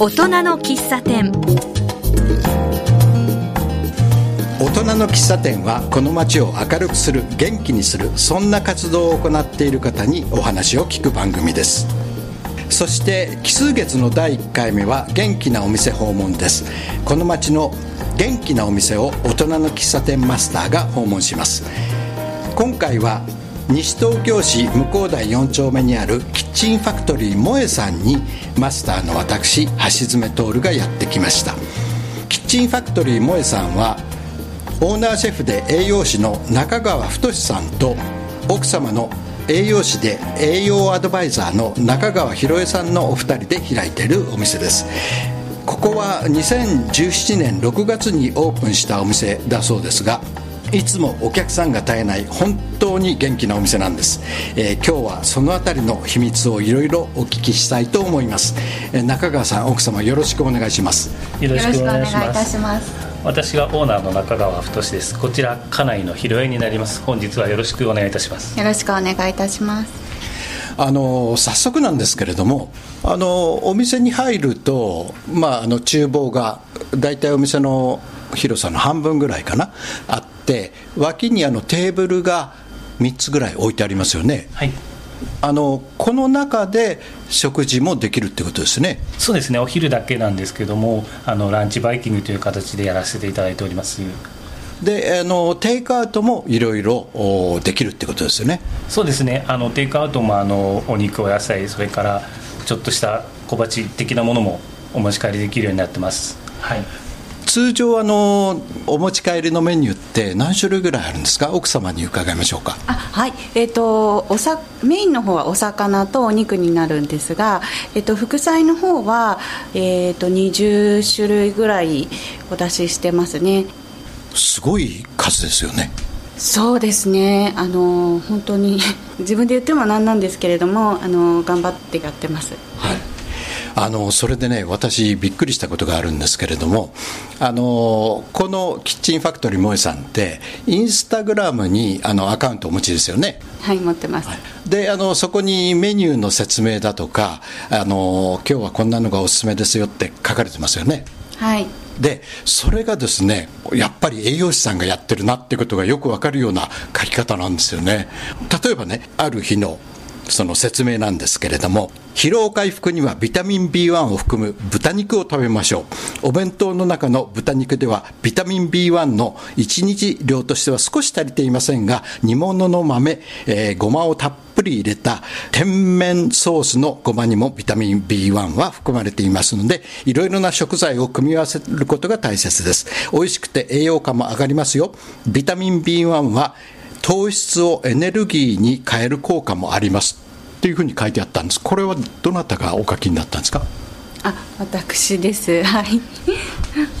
大人の喫茶店。大人の喫茶店はこの街を明るくする元気にするそんな活動を行っている方にお話を聞く番組です。そして奇数月の第1回目は元気なお店訪問です。この街の元気なお店を大人の喫茶店マスターが訪問します。今回は西東京市向こう台4丁目にあるキッチンファクトリー萌えさんにマスターの私橋爪徹がやってきました。キッチンファクトリー萌えさんはオーナーシェフで栄養士の中川太さんと奥様の栄養士で栄養アドバイザーの中川博恵さんのお二人で開いているお店です。ここは2017年6月にオープンしたお店だそうですがいつもお客さんが絶えない本当に元気なお店なんです、えー、今日はそのあたりの秘密をいろいろお聞きしたいと思います、えー、中川さん奥様よろしくお願いします。よろしくお願いいたします。私がオーナーの中川太です。こちら家内の広江になります。本日はよろしくお願いいたします。よろしくお願いいたします。あの早速なんですけれどもあのお店に入ると、まあ、あの厨房が大体お店の広さの半分ぐらいかなあって脇にあのテーブルが3つぐらい置いてありますよね。はい。あのこの中で食事もできるってことですね。そうですね。お昼だけなんですけどもあのランチバイキングという形でやらせていただいております。であのテイクアウトもいろいろできるってことですよね。そうですね。あのテイクアウトもあのお肉お野菜それからちょっとした小鉢的なものもお持ち帰りできるようになってます。はい通常あのお持ち帰りのメニューって何種類ぐらいあるんですか？奥様に伺いましょうか。あはい。えっ、ー、とおさメインの方はお魚とお肉になるんですが、えっ、ー、と副菜の方は、えっ、ー、と20種類ぐらいお出ししてますね。すごい数ですよね。そうですね。あの本当に自分で言ってもなんなんですけれどもあの頑張ってやってます。はいあのそれでね私びっくりしたことがあるんですけれどもあのこのキッチンファクトリー萌えさんってインスタグラムにあのアカウントお持ちですよね。はい持ってます、はい、であのそこにメニューの説明だとかあの今日はこんなのがおすすめですよって書かれてますよね。はい。でそれがですねやっぱり栄養士さんがやってるなってことがよくわかるような書き方なんですよね。例えばねある日のその説明なんですけれども疲労回復にはビタミン B1 を含む豚肉を食べましょう。お弁当の中の豚肉ではビタミン B1 の1日量としては少し足りていませんが煮物の豆、えー、ごまをたっぷり入れた甜麺ソースのごまにもビタミン B1 は含まれていますのでいろいろな食材を組み合わせることが大切です。美味しくて栄養価も上がりますよ。ビタミン B1 は糖質をエネルギーに変える効果もあります。っていうふうに書いてあったんです。これはどなたがお書きになったんですか？あ私です。はい。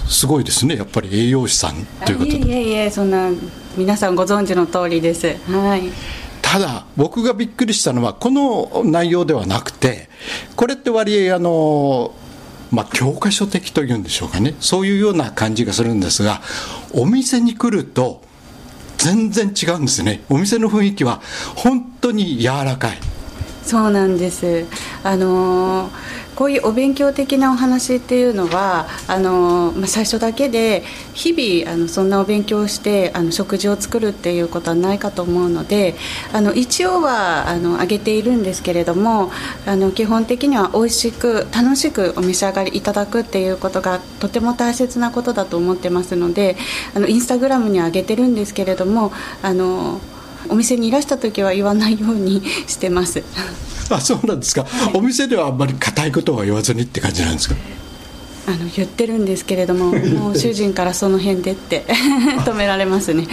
すごいですね。やっぱり栄養士さんということで。いえいえそんな皆さんご存知の通りです。はい。ただ僕がびっくりしたのはこの内容ではなくてこれって割合あのまあ、教科書的というんでしょうかね。そういうような感じがするんですがお店に来ると全然違うんですね。お店の雰囲気は本当に柔らかい。そうなんです。あのこういうお勉強的なお話っていうのはあの、まあ、最初だけで日々あのそんなお勉強をしてあの食事を作るっていうことはないかと思うのであの一応はあのあげているんですけれどもあの基本的には美味しく楽しくお召し上がりいただくっていうことがとても大切なことだと思ってますのであのインスタグラムには上げてるんですけれどもあのお店にいらした時は言わないようにしてます。あそうなんですか、はい、お店ではあんまり固いことは言わずにって感じなんですか？あの言ってるんですけれども もう主人からその辺でって 止められますね。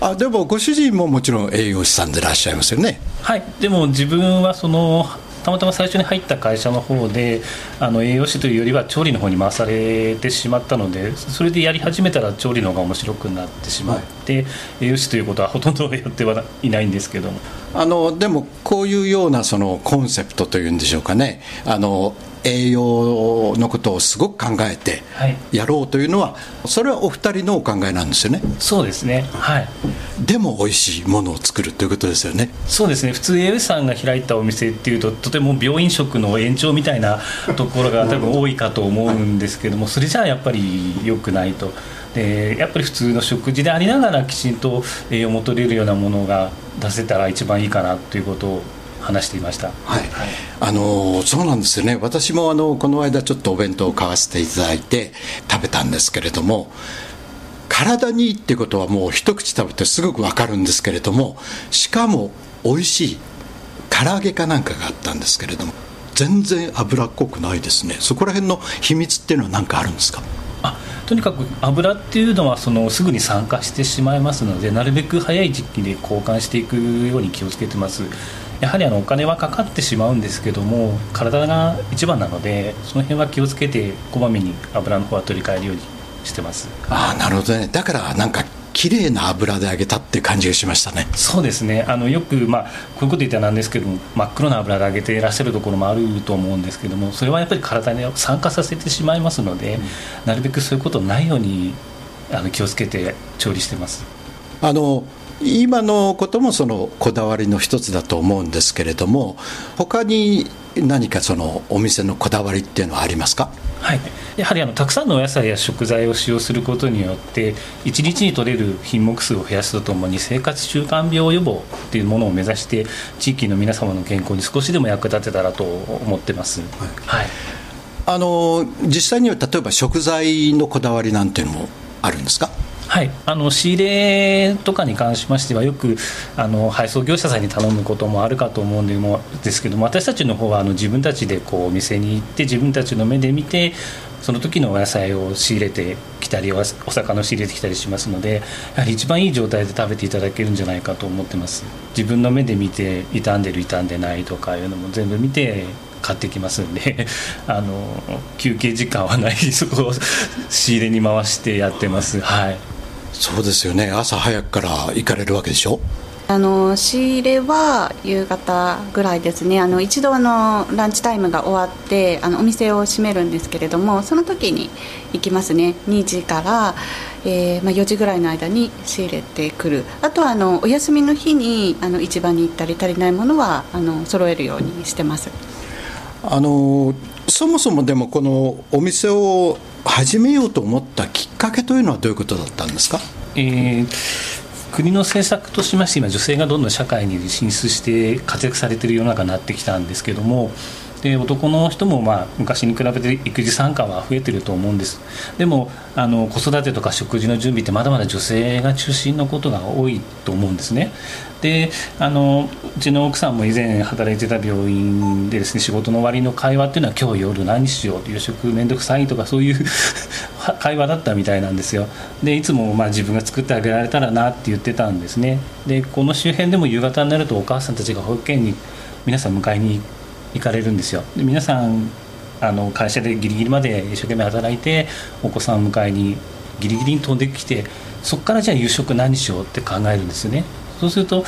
あでもご主人ももちろん栄養士さんでいらっしゃいますよね。はい。でも自分はそのたまたま最初に入った会社の方であの栄養士というよりは調理の方に回されてしまったのでそれでやり始めたら調理の方が面白くなってしまって、はい、栄養士ということはほとんどやってはいないんですけども。あのでもこういうようなそのコンセプトというんでしょうかね。あの栄養のことをすごく考えてやろうというのは、それはお二人のお考えなんですよね。そうですね。はい。でも美味しいものを作るということですよね。そうですね。普通 AS さんが開いたお店っていうととても病院食の延長みたいなところが 多分多いかと思うんですけどもそれじゃあやっぱり良くないと。でやっぱり普通の食事でありながらきちんと栄養も取れるようなものが出せたら一番いいかなということを話していました、はい、あのそうなんですよね。私もあのこの間ちょっとお弁当を買わせていただいて食べたんですけれども体にいいってことはもう一口食べてすごく分かるんですけれどもしかも美味しい唐揚げかなんかがあったんですけれども全然脂っこくないですね。そこら辺の秘密っていうのは何かあるんですか？あとにかく油っていうのはそのすぐに酸化してしまいますのでなるべく早い時期で交換していくように気をつけてますやはりあのお金はかかってしまうんですけども体が一番なのでその辺は気をつけてこまめに油の方は取り替えるようにしてます。ああなるほどね。だからなんか綺麗な油で揚げたって感じがしましたね。そうですね。あのよく、まあ、こういうこと言ったらなんですけども真っ黒な油で揚げていらっしゃるところもあると思うんですけどもそれはやっぱり体に酸化させてしまいますので、うん、なるべくそういうことないようにあの気をつけて調理してます。あの今のこともそのこだわりの一つだと思うんですけれども他に何かそのお店のこだわりっていうのはありますか？はい、やはりあのたくさんのお野菜や食材を使用することによって1日に取れる品目数を増やすとともに生活習慣病予防っていうものを目指して地域の皆様の健康に少しでも役立てたらと思ってます、はい、はい、あの実際には例えば食材のこだわりなんていうのもあるんですか？はい、あの仕入れとかに関しましてはよくあの配送業者さんに頼むこともあるかと思うんでもですけども私たちの方はあの自分たちでこうお店に行って自分たちの目で見てその時のお野菜を仕入れてきたりお魚を仕入れてきたりしますのでやはり一番いい状態で食べていただけるんじゃないかと思ってます。自分の目で見て傷んでる傷んでないとかいうのも全部見て買ってきますんで あの休憩時間はないそこを仕入れに回してやってます。はい。そうですよね。朝早くから行かれるわけでしょ？あの仕入れは夕方ぐらいですね。あの一度あのランチタイムが終わってあのお店を閉めるんですけれどもその時に行きますね。2時から、えーまあ、4時ぐらいの間に仕入れてくる。あとはあのお休みの日にあの市場に行ったり足りないものはあの揃えるようにしてます。あのそもそもでもこのお店を始めようと思ったきっかけというのはどういうことだったんですか、えー、国の政策としまして今女性がどんどん社会に進出して活躍されている世の中になってきたんですけどもで男の人もまあ昔に比べて育児参加は増えてると思うんです。でもあの子育てとか食事の準備ってまだまだ女性が中心のことが多いと思うんですね。であのうちの奥さんも以前働いてた病院でですね仕事の終わりの会話っていうのは今日夜何しよう夕食面倒くさいとかそういう 会話だったみたいなんですよ。でいつもまあ自分が作ってあげられたらなって言ってたんですね。でこの周辺でも夕方になるとお母さんたちが保育園に皆さん迎えに行かれるんですよ。で皆さんあの会社でギリギリまで一生懸命働いてお子さんを迎えにギリギリに飛んできてそこからじゃあ夕食何しようって考えるんですよね。そうすると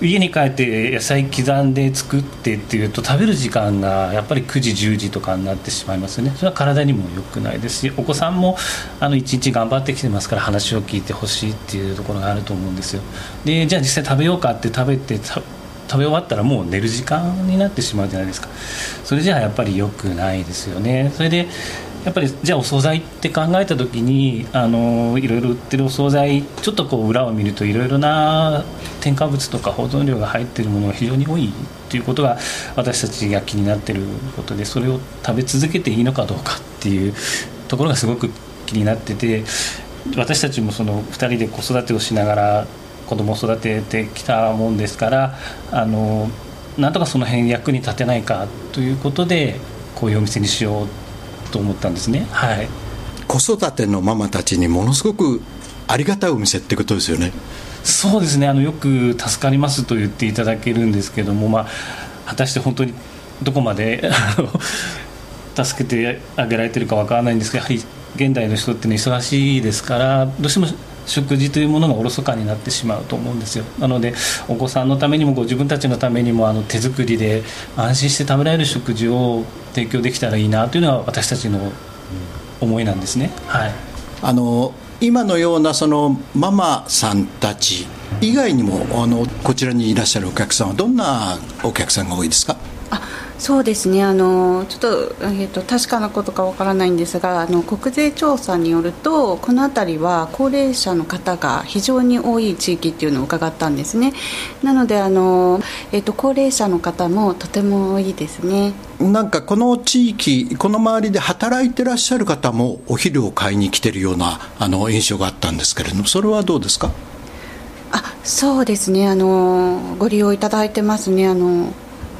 家に帰って野菜刻んで作ってっていうと食べる時間がやっぱり9時10時とかになってしまいますよね。それは体にも良くないですしお子さんもあの1日頑張ってきてますから話を聞いてほしいっていうところがあると思うんですよ。でじゃあ実際食べようかって食べて食べ終わったらもう寝る時間になってしまうじゃないですか。それじゃあやっぱり良くないですよね。それでやっぱりじゃあお惣菜って考えた時にあのいろいろ売ってるお惣菜ちょっとこう裏を見るといろいろな添加物とか保存料が入ってるものが非常に多いということが私たちが気になってることでそれを食べ続けていいのかどうかっていうところがすごく気になってて私たちもその2人で子育てをしながら子供を育ててきたもんですからあのなんとかその辺役に立てないかということでこういうお店にしようと思ったんですね。はい、子育てのママたちにものすごくありがたいお店ってことですよね。そうですねあのよく助かりますと言っていただけるんですけども、まあ、果たして本当にどこまで助けてあげられてるかわからないんですがやはり現代の人ってね忙しいですからどうしても食事というものがおろそかになってしまうと思うんですよ。なのでお子さんのためにもご自分たちのためにもあの手作りで安心して食べられる食事を提供できたらいいなというのは私たちの思いなんですね。はい、あの今のようなそのママさんたち以外にもあのこちらにいらっしゃるお客さんはどんなお客さんが多いですか？あそうですね。あのちょっと,、えーと、確かなことかわからないんですがあの国税調査によるとこの辺りは高齢者の方が非常に多い地域っていうのを伺ったんですね。なのであの、えーと、高齢者の方もとても多いですね。なんかこの地域この周りで働いてらっしゃる方もお昼を買いに来てるようなあの印象があったんですけれどもそれはどうですか？あそうですね。あのご利用いただいてますね。あの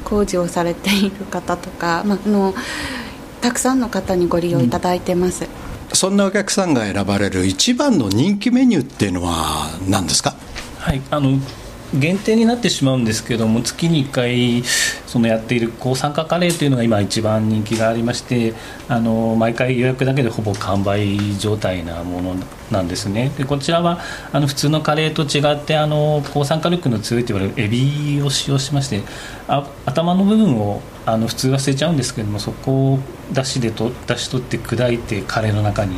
工事をされている方とか、まあ、あのたくさんの方にご利用いただいてます、うん、そんなお客さんが選ばれる一番の人気メニューっていうのは何ですか？はいあの限定になってしまうんですけども月に1回そのやっている抗酸化カレーというのが今一番人気がありましてあの毎回予約だけでほぼ完売状態なものなんですね。でこちらはあの普通のカレーと違ってあの抗酸化力の強いといわれるエビを使用しましてあ頭の部分をあの普通は捨てちゃうんですけどもそこをだしでとだし取って砕いてカレーの中に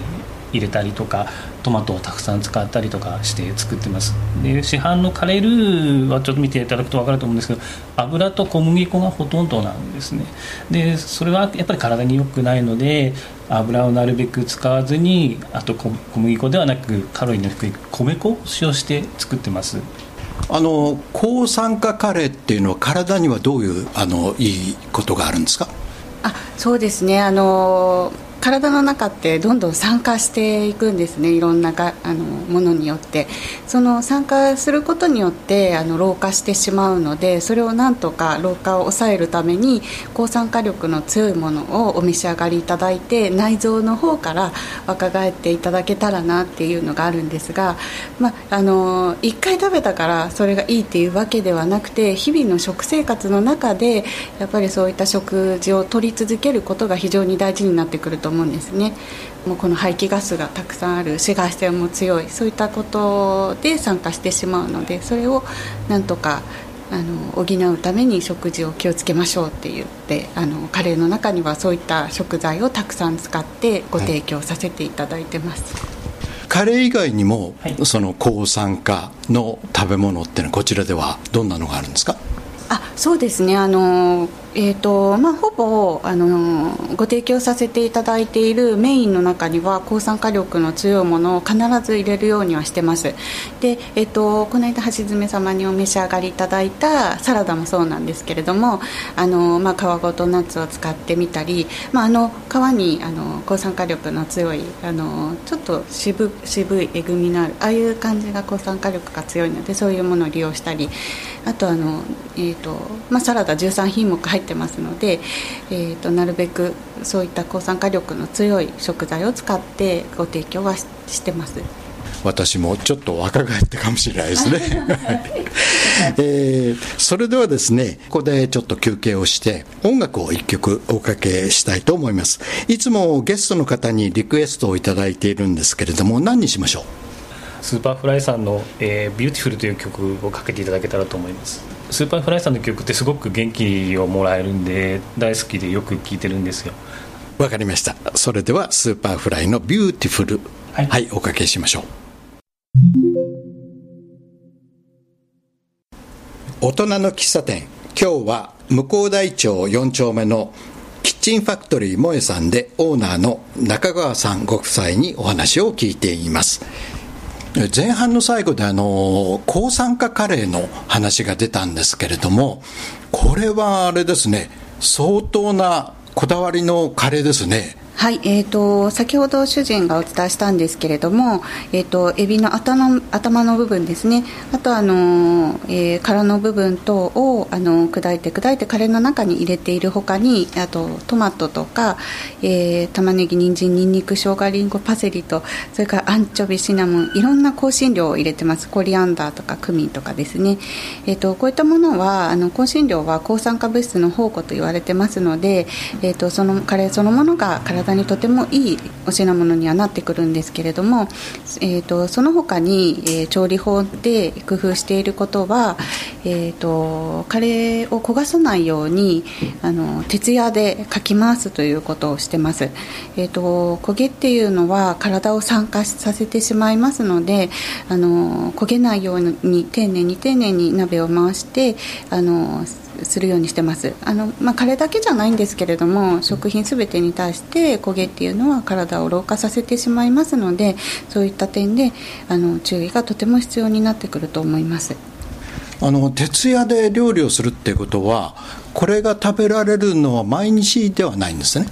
入れたりとかトマトをたくさん使ったりとかして作ってます。で市販のカレールーはちょっと見ていただくと分かると思うんですけど油と小麦粉がほとんどなんですね。でそれはやっぱり体に良くないので油をなるべく使わずにあと小麦粉ではなくカロリーの低い米粉を使用して作ってます。あの抗酸化カレーっていうのは体にはどういうあのいいことがあるんですか？あそうですね。あの体の中ってどんどん酸化していくんですね。いろんながあのものによって。その酸化することによってあの老化してしまうのでそれをなんとか老化を抑えるために抗酸化力の強いものをお召し上がりいただいて内臓の方から若返っていただけたらなっていうのがあるんですが、まあ、の1回食べたからそれがいいっていうわけではなくて日々の食生活の中でやっぱりそういった食事を取り続けることが非常に大事になってくると思うんですね。もうこの排気ガスがたくさんある紫外線も強いそういったことで酸化してしまうのでそれをなんとかあの補うために食事を気をつけましょうって言ってあのカレーの中にはそういった食材をたくさん使ってご提供させていただいてます、はい、カレー以外にも、はい、その抗酸化の食べ物っていうのはこちらではどんなのがあるんですか？あそうですね。あのえーとまあ、ほぼあのご提供させていただいているメインの中には抗酸化力の強いものを必ず入れるようにはしてます。で、えーと、この間橋爪様にお召し上がりいただいたサラダもそうなんですけれどもあの、まあ、皮ごとナッツを使ってみたり、まあ、あの皮にあの抗酸化力の強いあのちょっと渋渋いえぐみのあるああいう感じが抗酸化力が強いのでそういうものを利用したりあとあの、えーとまあ、サラダ13品目入ってますので、えーと、なるべくそういった抗酸化力の強い食材を使ってご提供はしてます。私もちょっと若返ってかもしれないですね、えー、それではですねここでちょっと休憩をして音楽を1曲おかけしたいと思います。いつもゲストの方にリクエストを頂いているんですけれども何にしましょう？スーパーフライさんの、えー「ビューティフルという曲をかけていただけたらと思いますスーパーフライさんの曲ってすごく元気をもらえるんで大好きでよく聴いてるんですよ。わかりました。それではスーパーフライの「ビューティフル」はい、はい、おかけしましょう。大人の喫茶店。今日は向こう大町4丁目のキッチンファクトリー萌えさんでオーナーの中川さんご夫妻にお話を聞いています前半の最後であの抗酸化カレーの話が出たんですけれどもこれはあれですね相当なこだわりのカレーですね。はい、えーと、先ほど主人がお伝えしたんですけれども、えーと、エビの頭頭の部分ですね。あとあの、えー、殻の部分等をあの砕いて砕いてカレーの中に入れているほかにあとトマトとか、えー、玉ねぎ人参にんにく生姜りんごパセリとそれからアンチョビシナモンいろんな香辛料を入れてます。コリアンダーとかクミンとかですね、えーと、こういったものはあの香辛料は抗酸化物質の宝庫と言われてますので、えー、とそのカレーそのものが体にとてもいいお品物にはなってくるんですけれども、えーと、その他に、えー、調理法で工夫していることは、えーと、カレーを焦がさないようにあの徹夜でかき回すということをしてます、えーと、焦げっていうのは体を酸化させてしまいますのであの焦げないように丁寧に丁寧に鍋を回してあのするようにしてます。あの、まあ、カレーだけじゃないんですけれども食品すべてに対して焦げっていうのは体を老化させてしまいますのでそういった点であの注意がとても必要になってくると思います。あの徹夜で料理をするっていうことはこれが食べられるのは毎日ではないんですね。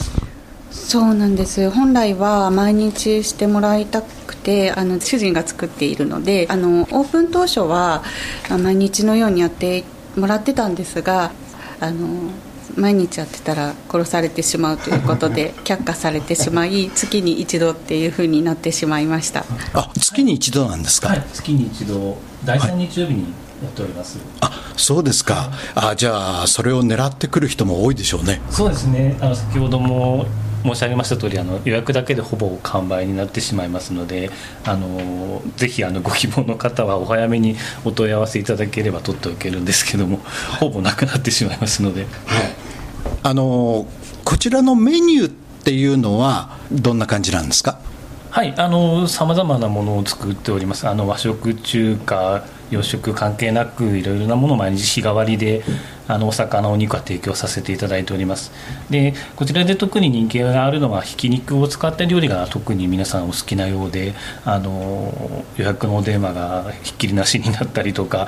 そうなんです。本来は毎日してもらいたくてあの主人が作っているのであのオープン当初は毎日のようにやってもらってたんですがあの毎日やってたら殺されてしまうということで 却下されてしまい月に一度っていうふうになってしまいました。あ月に一度なんですか、はい、月に一度第3日曜日にやっております、はい、あそうですか。あじゃあそれを狙ってくる人も多いでしょうね。そうですね。あの先ほども申し上げました通りあり予約だけでほぼ完売になってしまいますのであのぜひあのご希望の方はお早めにお問い合わせいただければ取っておけるんですけども、ほぼなくなってしまいますので、はい、あのこちらのメニューっていうのはどんな感じなんですか？はい。あのさまざまなものを作っております。あの和食中華洋食関係なくいろいろなものを毎日日替わりであのお魚お肉は提供させていただいております。でこちらで特に人気があるのはひき肉を使った料理が特に皆さんお好きなようであの予約のお電話がひっきりなしになったりとか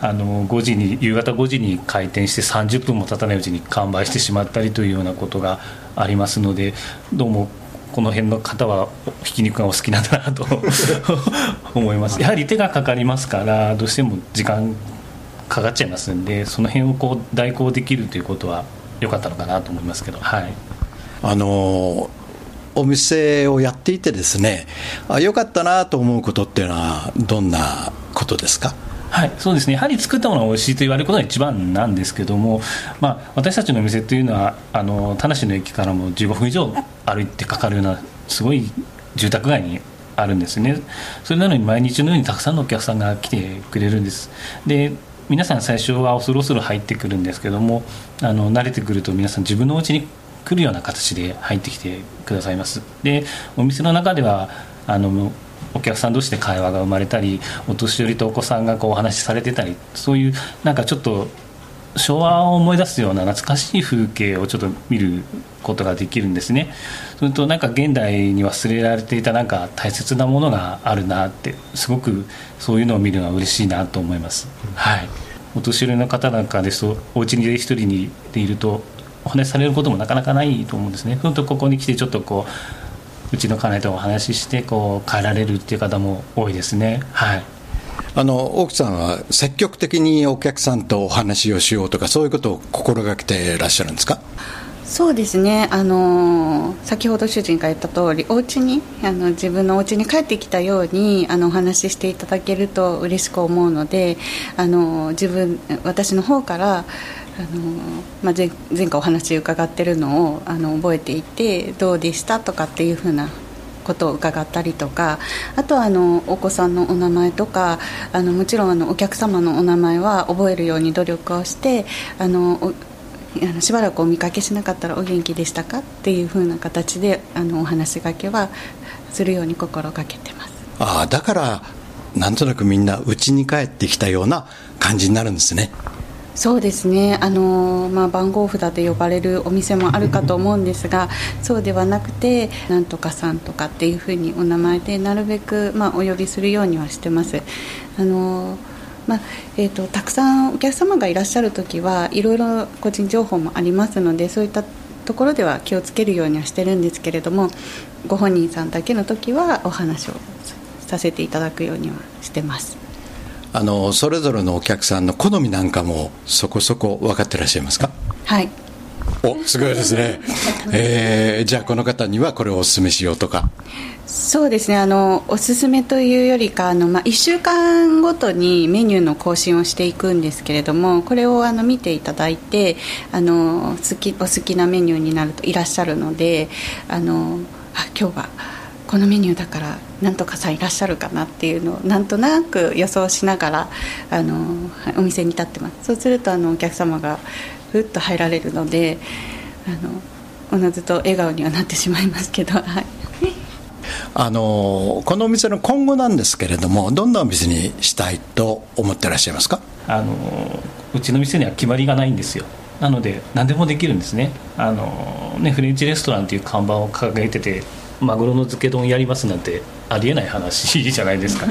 あの5時に夕方5時に開店して30分も経たないうちに完売してしまったりというようなことがありますのでどうもこの辺の方はひき肉がお好きなんだなと 思います。やはり手がかかりますからどうしても時間かかっちゃいますんでその辺をこう代行できるということは良かったのかなと思いますけどはい。あのお店をやっていてですねあ良かったなと思うことっていうのはどんなことですか？はい、そうですね。やはり作ったものが美味しいと言われることが一番なんですけども、まあ、私たちのお店というのはあの田無の駅からも15分以上歩いてかかるようなすごい住宅街にあるんですね。それなのに毎日のようにたくさんのお客さんが来てくれるんです。で皆さん最初は恐ろ恐ろ入ってくるんですけどもあの慣れてくると皆さん自分のお家に来るような形で入ってきてくださいます。でお店の中ではあのお客さん同士で会話が生まれたりお年寄りとお子さんがこうお話しされてたりそういうなんかちょっと昭和を思い出すような懐かしい風景をちょっと見ることができるんですね。それとなんか現代に忘れられていたなんか大切なものがあるなってすごくそういうのを見るのは嬉しいなと思います、はい。お年寄りの方なんかですとお家に一人にでいるとお話しされることもなかなかないと思うんですね。そのとここに来てちょっとこううちの家内とお話ししてこう帰られるっていう方も多いですね。はいあの奥さんは積極的にお客さんとお話をしようとかそういうことを心がけてらっしゃるんですか？そうですね、あの先ほど主人が言った通りお家にあの自分のお家に帰ってきたようにあのお話ししていただけると嬉しく思うのであの自分私の方からあの、まあ、前前回お話伺ってるのをあの覚えていてどうでしたとかっていうふうなことを伺ったりとかあとはあのお子さんのお名前とかあのもちろんあのお客様のお名前は覚えるように努力をしてあのあのしばらくお見かけしなかったらお元気でしたかっていうふうな形であのお話しがけはするように心がけてます。ああだからなんとなくみんな家に帰ってきたような感じになるんですね。そうですねあの、まあ、番号札で呼ばれるお店もあるかと思うんですがそうではなくてなんとかさんとかっていうふうにお名前でなるべく、まあ、お呼びするようにはしてますあのまあえーと、たくさんお客様がいらっしゃる時はいろいろ個人情報もありますのでそういったところでは気をつけるようにはしてるんですけれどもご本人さんだけの時はお話をさせていただくようにはしてます。あのそれぞれのお客さんの好みなんかもそこそこ分かってらっしゃいますか？はい。おすごいですね、えー、じゃあこの方にはこれをお勧めしようとか。そうですね。あのおすすめというよりかあの、まあ、1週間ごとにメニューの更新をしていくんですけれどもこれをあの見ていただいてあの好きお好きなメニューになるといらっしゃるのであのあ今日はこのメニューだからなんとかさんいらっしゃるかなっていうのをなんとなく予想しながらあのお店に立ってます。そうするとあのお客様がふっと入られるのであのおのずと笑顔にはなってしまいますけど、はい、あのこのお店の今後なんですけれどもどんなお店にしたいと思ってらっしゃいますか？あのうちの店には決まりがないんですよ。なので何でもできるんですね。あのねフレンチレストランという看板を掲げててマグロの漬け丼やりますなんてありえない話じゃないですか。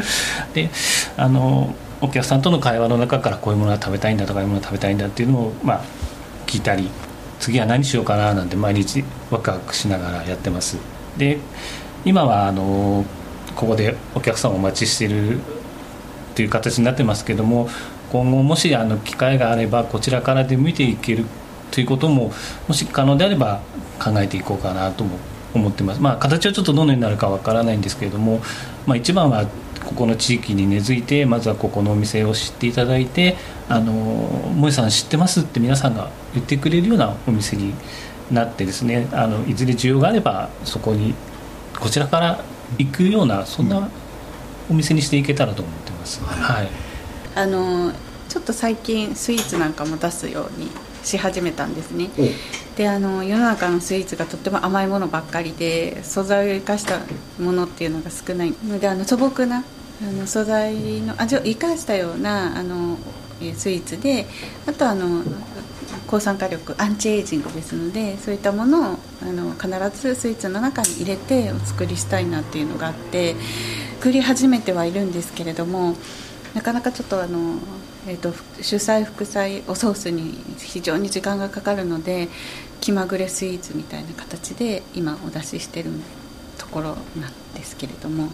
であのお客さんとの会話の中からこういうものが食べたいんだとかこういうものが食べたいんだっていうのを、まあ、聞いたり次は何しようかななんて毎日ワクワクしながらやってます。で今はあのここでお客さんをお待ちしてるという形になってますけども今後もしあの機会があればこちらからで見ていけるということももし可能であれば考えていこうかなと思ってます。まあ形はちょっとどのようになるかわからないんですけれども、まあ、一番はここの地域に根付いてまずはここのお店を知っていただいて「あの萌さん知ってます」って皆さんが言ってくれるようなお店になってですねあのいずれ需要があればそこにこちらから行くようなそんなお店にしていけたらと思ってます。はい、あのちょっと最近スイーツなんかも出すようにし始めたんですねであの世の中のスイーツがとっても甘いものばっかりで素材を生かしたものっていうのが少ない。のであの素朴なあの素材の味を生かしたようなあのスイーツであとあの抗酸化力アンチエイジングですのでそういったものをあの必ずスイーツの中に入れてお作りしたいなっていうのがあって作り始めてはいるんですけれどもなかなかちょっとあのえーと、主菜副菜おソースに非常に時間がかかるので気まぐれスイーツみたいな形で今お出ししてるところなんですけれども。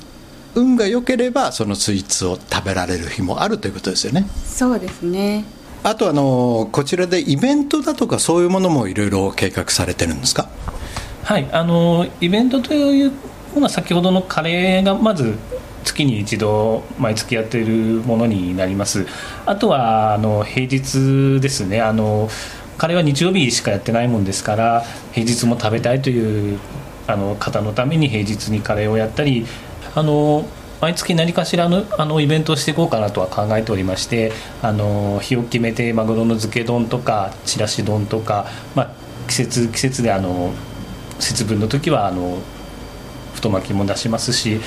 運が良ければそのスイーツを食べられる日もあるということですよね。そうですね。あとあのこちらでイベントだとかそういうものもいろいろ計画されてるんですか？はいあのイベントというのは先ほどのカレーがまず月に一度毎月やっているものになります。あとはあの平日ですね。あのカレーは日曜日しかやってないもんですから平日も食べたいというあの方のために平日にカレーをやったりあの毎月何かしらのあのイベントをしていこうかなとは考えておりましてあの日を決めてマグロの漬け丼とかちらし丼とか、まあ、季節季節であの節分の時はあの太巻きも出しますし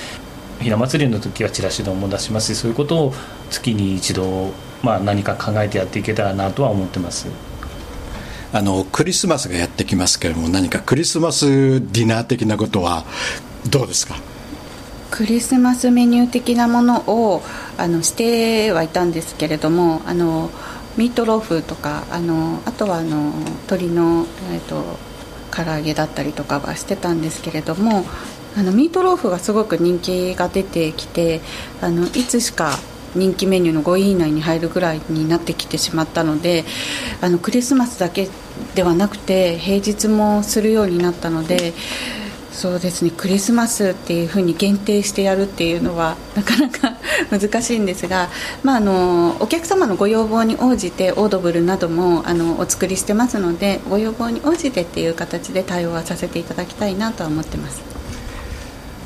ひな祭りの時はチラシ丼も出しますしそういうことを月に一度、まあ、何か考えてやっていけたらなとは思ってます。あのクリスマスがやってきますけれども何かクリスマスディナー的なことはどうですか？クリスマスメニュー的なものをあのしてはいたんですけれどもあのミートローフとかあのあとはあの鶏の、えっと、唐揚げだったりとかはしてたんですけれどもあのミートローフがすごく人気が出てきてあのいつしか人気メニューの5位以内に入るぐらいになってきてしまったのであのクリスマスだけではなくて平日もするようになったのでそうですねクリスマスっていうふうに限定してやるっていうのはなかなか 難しいんですが、まあ、あのお客様のご要望に応じてオードブルなどもあのお作りしてますのでご要望に応じてっていう形で対応はさせていただきたいなとは思ってます。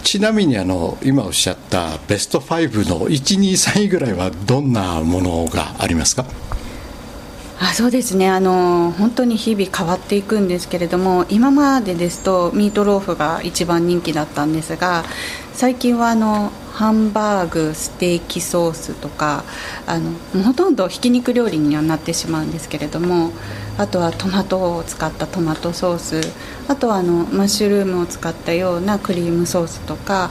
ちなみにあの今おっしゃったベスト5の123位ぐらいはどんなものがありますか？あそうですね。あの本当に日々変わっていくんですけれども今までですとミートローフが一番人気だったんですが最近はあのハンバーグステーキソースとかあのほとんどひき肉料理にはなってしまうんですけれどもあとはトマトを使ったトマトソースあとはあのマッシュルームを使ったようなクリームソースとか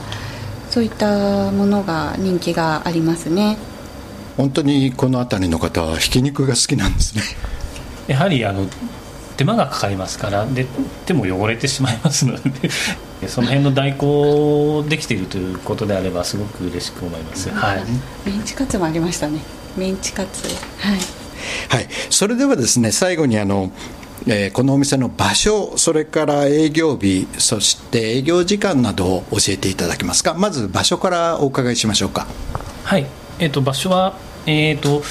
そういったものが人気がありますね。本当にこの辺りの方はひき肉が好きなんですね。やはりあの手間がかかりますからで手も汚れてしまいますので その辺の代行できているということであればすごく嬉しく思います、はい、メンチカツもありましたね。メンチカツ。はい、はい、それではですね最後にあのえー、このお店の場所それから営業日そして営業時間などを教えていただけますか。まず場所からお伺いしましょうか。はい、えーと、場所は、えーと、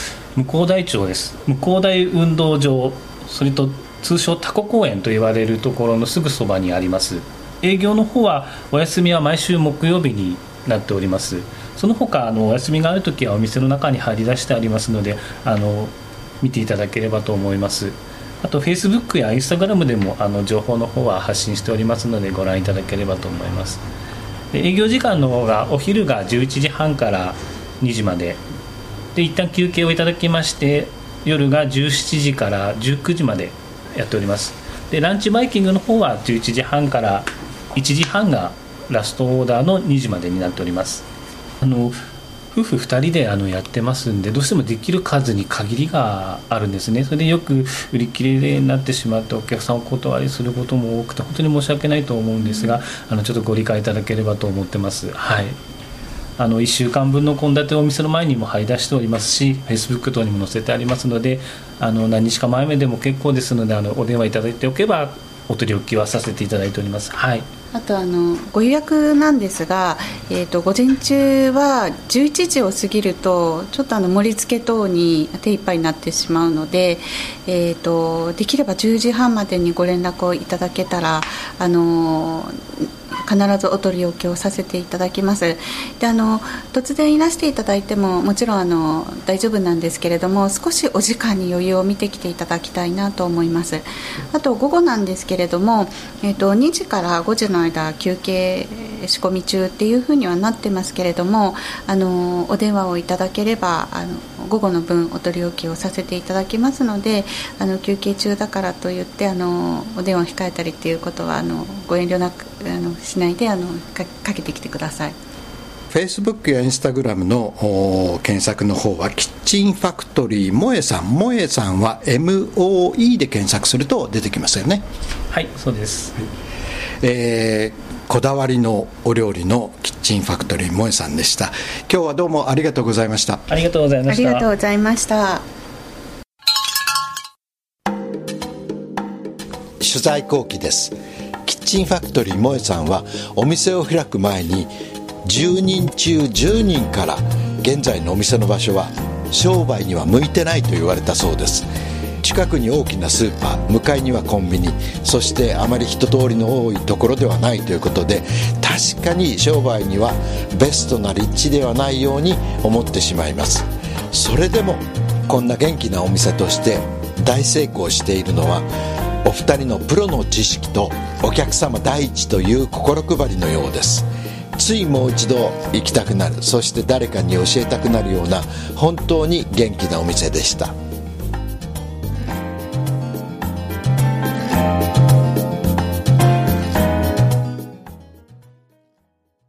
向台町です。向台運動場。それと通称タコ公園と言われるところのすぐそばにあります。営業の方はお休みは毎週木曜日になっております。その他あのお休みがある時はお店の中に入り出してありますのであの見ていただければと思います。あと Facebook や Instagram でもあの情報の方は発信しておりますのでご覧いただければと思います。営業時間の方がお昼が11時半から2時まで。で一旦休憩をいただきまして夜が17時から19時までやっております。でランチバイキングの方は11時半から1時半がラストオーダーの2時までになっております。あの夫婦2人であのやってますんでどうしてもできる数に限りがあるんですね。それでよく売り切れになってしまってお客さんをお断りすることも多くて本当に申し訳ないと思うんですがあのちょっとご理解いただければと思ってます。はい。あの1週間分の献立をお店の前にも貼り出しておりますし Facebook 等にも載せてありますのであの何日か前目でも結構ですのであのお電話いただいておけばお取り置きはさせていただいております。はい。あとあのご予約なんですが、えーと、午前中は11時を過ぎるとちょっとあの盛り付け等に手一杯になってしまうので、えーとできれば10時半までにご連絡をいただけたらあの必ずお取り置きをさせていただきます。であの突然いらしていただいてももちろんあの大丈夫なんですけれども少しお時間に余裕を見てきていただきたいなと思います。あと午後なんですけれども、えーと、2時から5時の間休憩仕込み中っていうふうにはなってますけれどもあのお電話をいただければあの午後の分お取り置きをさせていただきますのであの休憩中だからといってあのお電話を控えたりっていうことはあのご遠慮なくあのしないであのかかけてきてください。フェイスブックやインスタグラムの検索の方はキッチンファクトリー萌えさん。萌えさんは MOE で検索すると出てきますよね。はいそうです、えー、こだわりのお料理のキッチンファクトリー萌えさんでした。今日はどうもありがとうございました。ありがとうございました。ありがとうございました。取材後期ですキッチンファクトリー萌えさんはお店を開く前に10人中10人から現在のお店の場所は商売には向いてないと言われたそうです。近くに大きなスーパー向かいにはコンビニそしてあまり人通りの多いところではないということで確かに商売にはベストな立地ではないように思ってしまいます。それでもこんな元気なお店として大成功しているのはお二人のプロの知識とお客様第一という心配りのようです。ついもう一度行きたくなる。そして誰かに教えたくなるような本当に元気なお店でした。